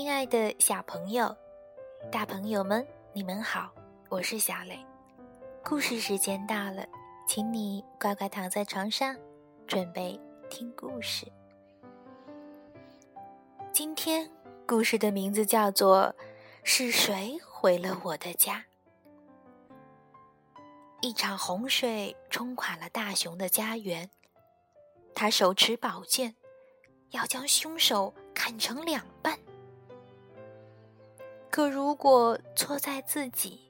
亲爱的小朋友大朋友们你们好我是小磊。故事时间到了请你乖乖躺在床上准备听故事。今天故事的名字叫做是谁毁了我的家。一场洪水冲垮了大熊的家园他手持宝剑要将凶手砍成两半可如果错在自己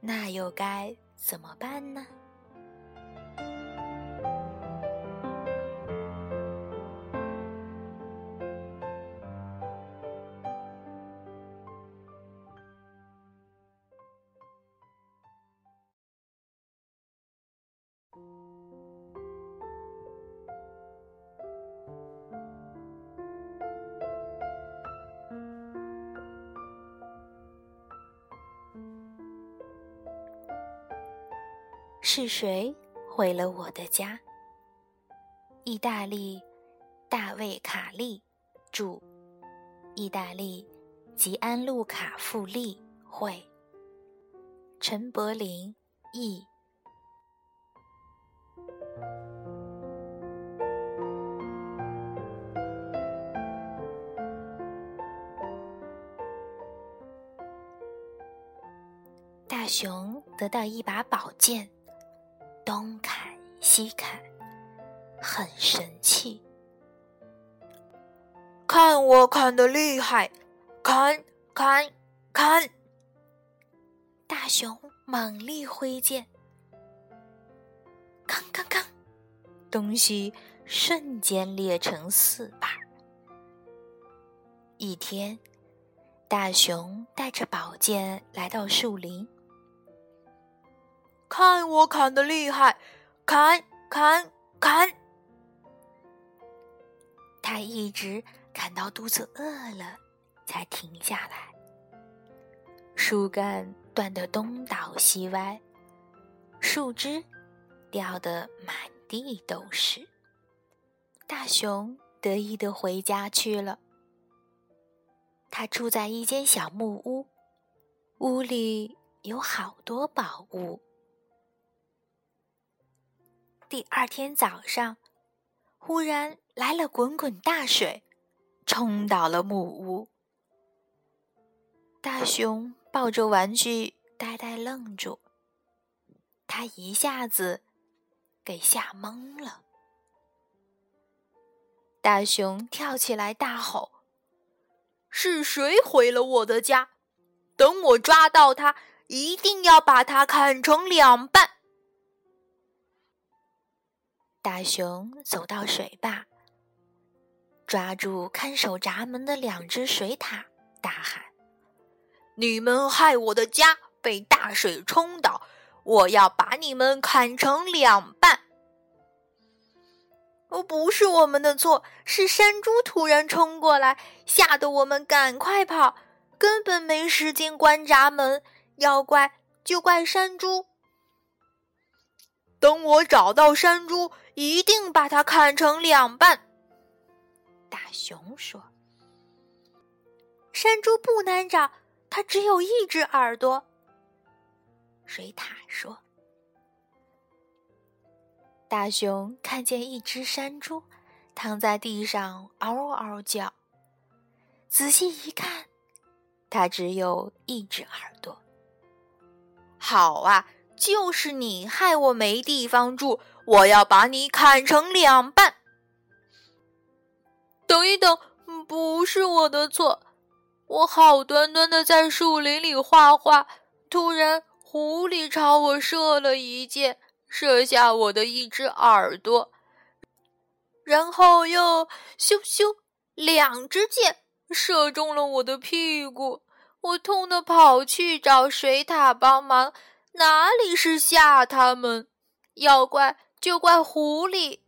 那又该怎么办呢？是谁毁了我的家？意大利，大卫·卡利，著，意大利，吉安·路卡·富利会，陈柏霖译。大熊得到一把宝剑。劈砍，很神气。看我砍的厉害，砍砍砍！大熊猛力挥剑，砍砍砍，东西瞬间裂成四瓣。一天，大熊带着宝剑来到树林，看我砍的厉害。砍砍砍。他一直砍到肚子饿了才停下来。树干断的东倒西歪树枝掉的满地都是。大熊得意的回家去了。他住在一间小木屋屋里有好多宝物第二天早上，忽然来了滚滚大水，冲倒了木屋。大熊抱着玩具呆呆愣住。他一下子给吓蒙了。大熊跳起来大吼，是谁毁了我的家，等我抓到他，一定要把他砍成两半。大熊走到水坝抓住看守闸门的两只水獭大喊你们害我的家被大水冲倒我要把你们砍成两半。哦不是我们的错是山猪突然冲过来吓得我们赶快跑根本没时间关闸门要怪就怪山猪等我找到山猪一定把它砍成两半。大熊说山猪不难找它只有一只耳朵。水獭说大熊看见一只山猪躺在地上嗷嗷叫仔细一看它只有一只耳朵。好啊就是你害我没地方住，我要把你砍成两半。等一等，不是我的错。我好端端的在树林里画画，突然狐狸朝我射了一箭，射下我的一只耳朵，然后又咻咻两只箭射中了我的屁股。我痛的跑去找水獭帮忙。哪里是吓他们？要怪就怪狐狸。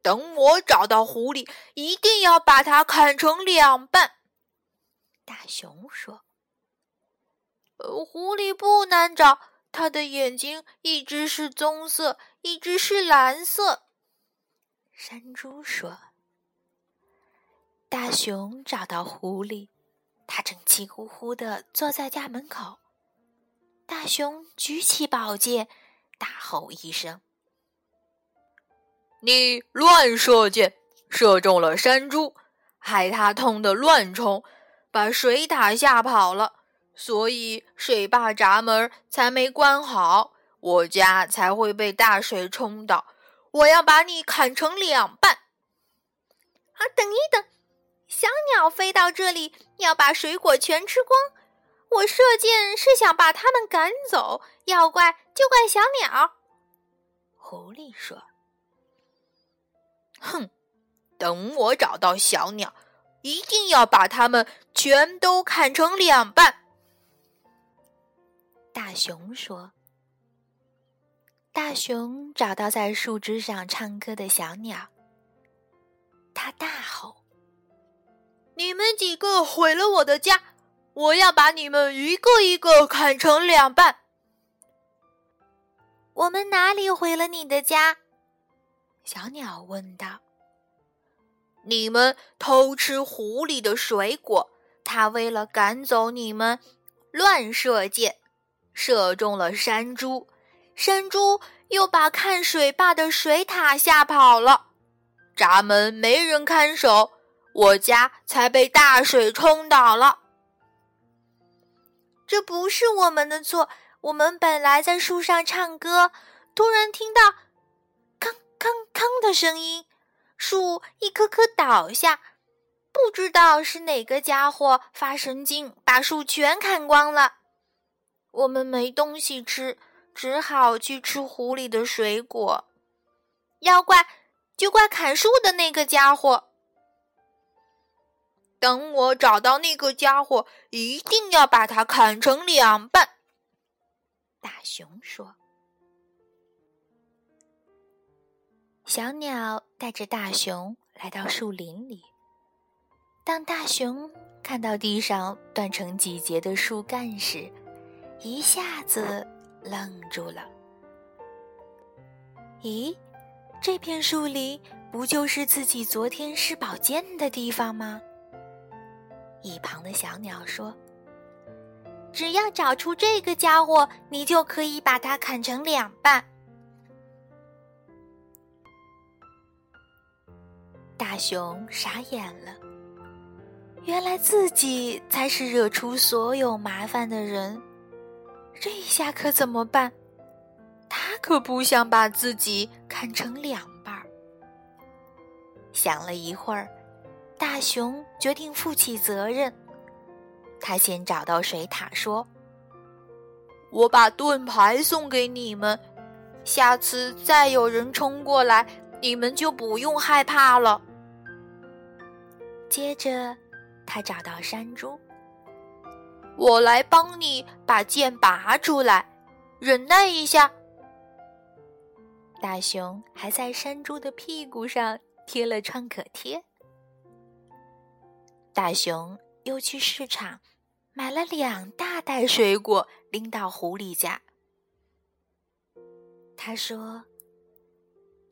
等我找到狐狸一定要把它砍成两半。大熊说。呃狐狸不难找它的眼睛一只是棕色一只是蓝色。山猪说。大熊找到狐狸它正气呼呼地坐在家门口。大熊举起宝剑，大吼一声：“你乱射箭，射中了山猪，害它痛得乱冲，把水獭吓跑了，所以水坝闸门才没关好，我家才会被大水冲倒。我要把你砍成两半！”啊，等一等！小鸟飞到这里，要把水果全吃光。我射箭是想把它们赶走，要怪就怪小鸟。狐狸说：“哼，等我找到小鸟，一定要把它们全都砍成两半。”大熊说：“大熊找到在树枝上唱歌的小鸟，他大吼：‘你们几个毁了我的家！’”我要把你们一个一个砍成两半。我们哪里毁了你的家？小鸟问道。你们偷吃湖里的水果，他为了赶走你们，乱射箭，射中了山猪，山猪又把看水坝的水獭吓跑了，闸门没人看守，我家才被大水冲倒了。这不是我们的错，我们本来在树上唱歌，突然听到“吭吭吭”的声音，树一棵棵倒下，不知道是哪个家伙发神经，把树全砍光了。我们没东西吃，只好去吃湖里的水果。要怪就怪砍树的那个家伙。等我找到那个家伙，一定要把它砍成两半。”大熊说。小鸟带着大熊来到树林里。当大熊看到地上断成几节的树干时，一下子愣住了。咦，这片树林不就是自己昨天试宝剑的地方吗？一旁的小鸟说：“只要找出这个家伙，你就可以把它砍成两半。”大熊傻眼了，原来自己才是惹出所有麻烦的人，这下可怎么办？他可不想把自己砍成两半儿。想了一会儿。大熊决定负起责任。他先找到水獭，说：“我把盾牌送给你们，下次再有人冲过来，你们就不用害怕了。”接着，他找到山猪：“我来帮你把剑拔出来，忍耐一下。”大熊还在山猪的屁股上贴了创可贴。大熊又去市场买了两大袋水果，拎到狐狸家。他说：“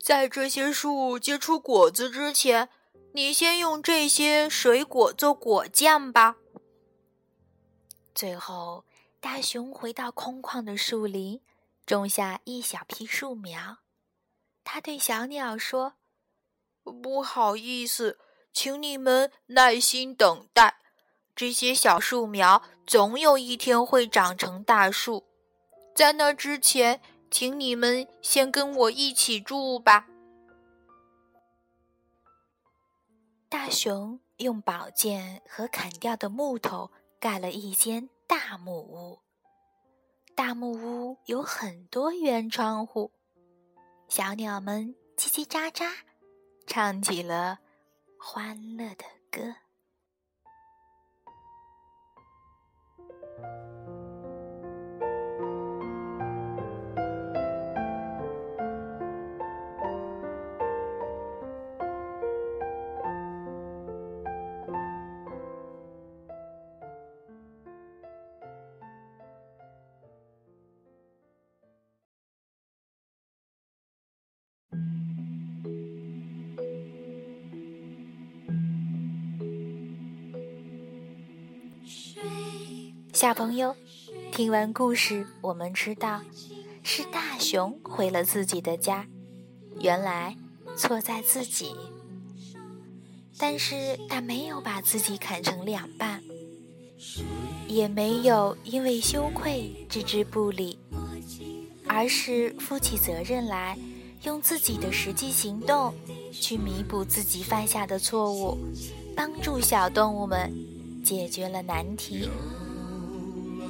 在这些树结出果子之前，你先用这些水果做果酱吧。”最后，大熊回到空旷的树林，种下一小批树苗。他对小鸟说：“不好意思。”请你们耐心等待，这些小树苗总有一天会长成大树。在那之前，请你们先跟我一起住吧。大熊用宝剑和砍掉的木头盖了一间大木屋。大木屋有很多圆窗户，小鸟们叽叽喳喳，唱起了。欢乐的歌。小朋友，听完故事，我们知道是大熊毁了自己的家，原来错在自己。但是他没有把自己砍成两半，也没有因为羞愧置之不理，而是负起责任来，用自己的实际行动去弥补自己犯下的错误，帮助小动物们解决了难题。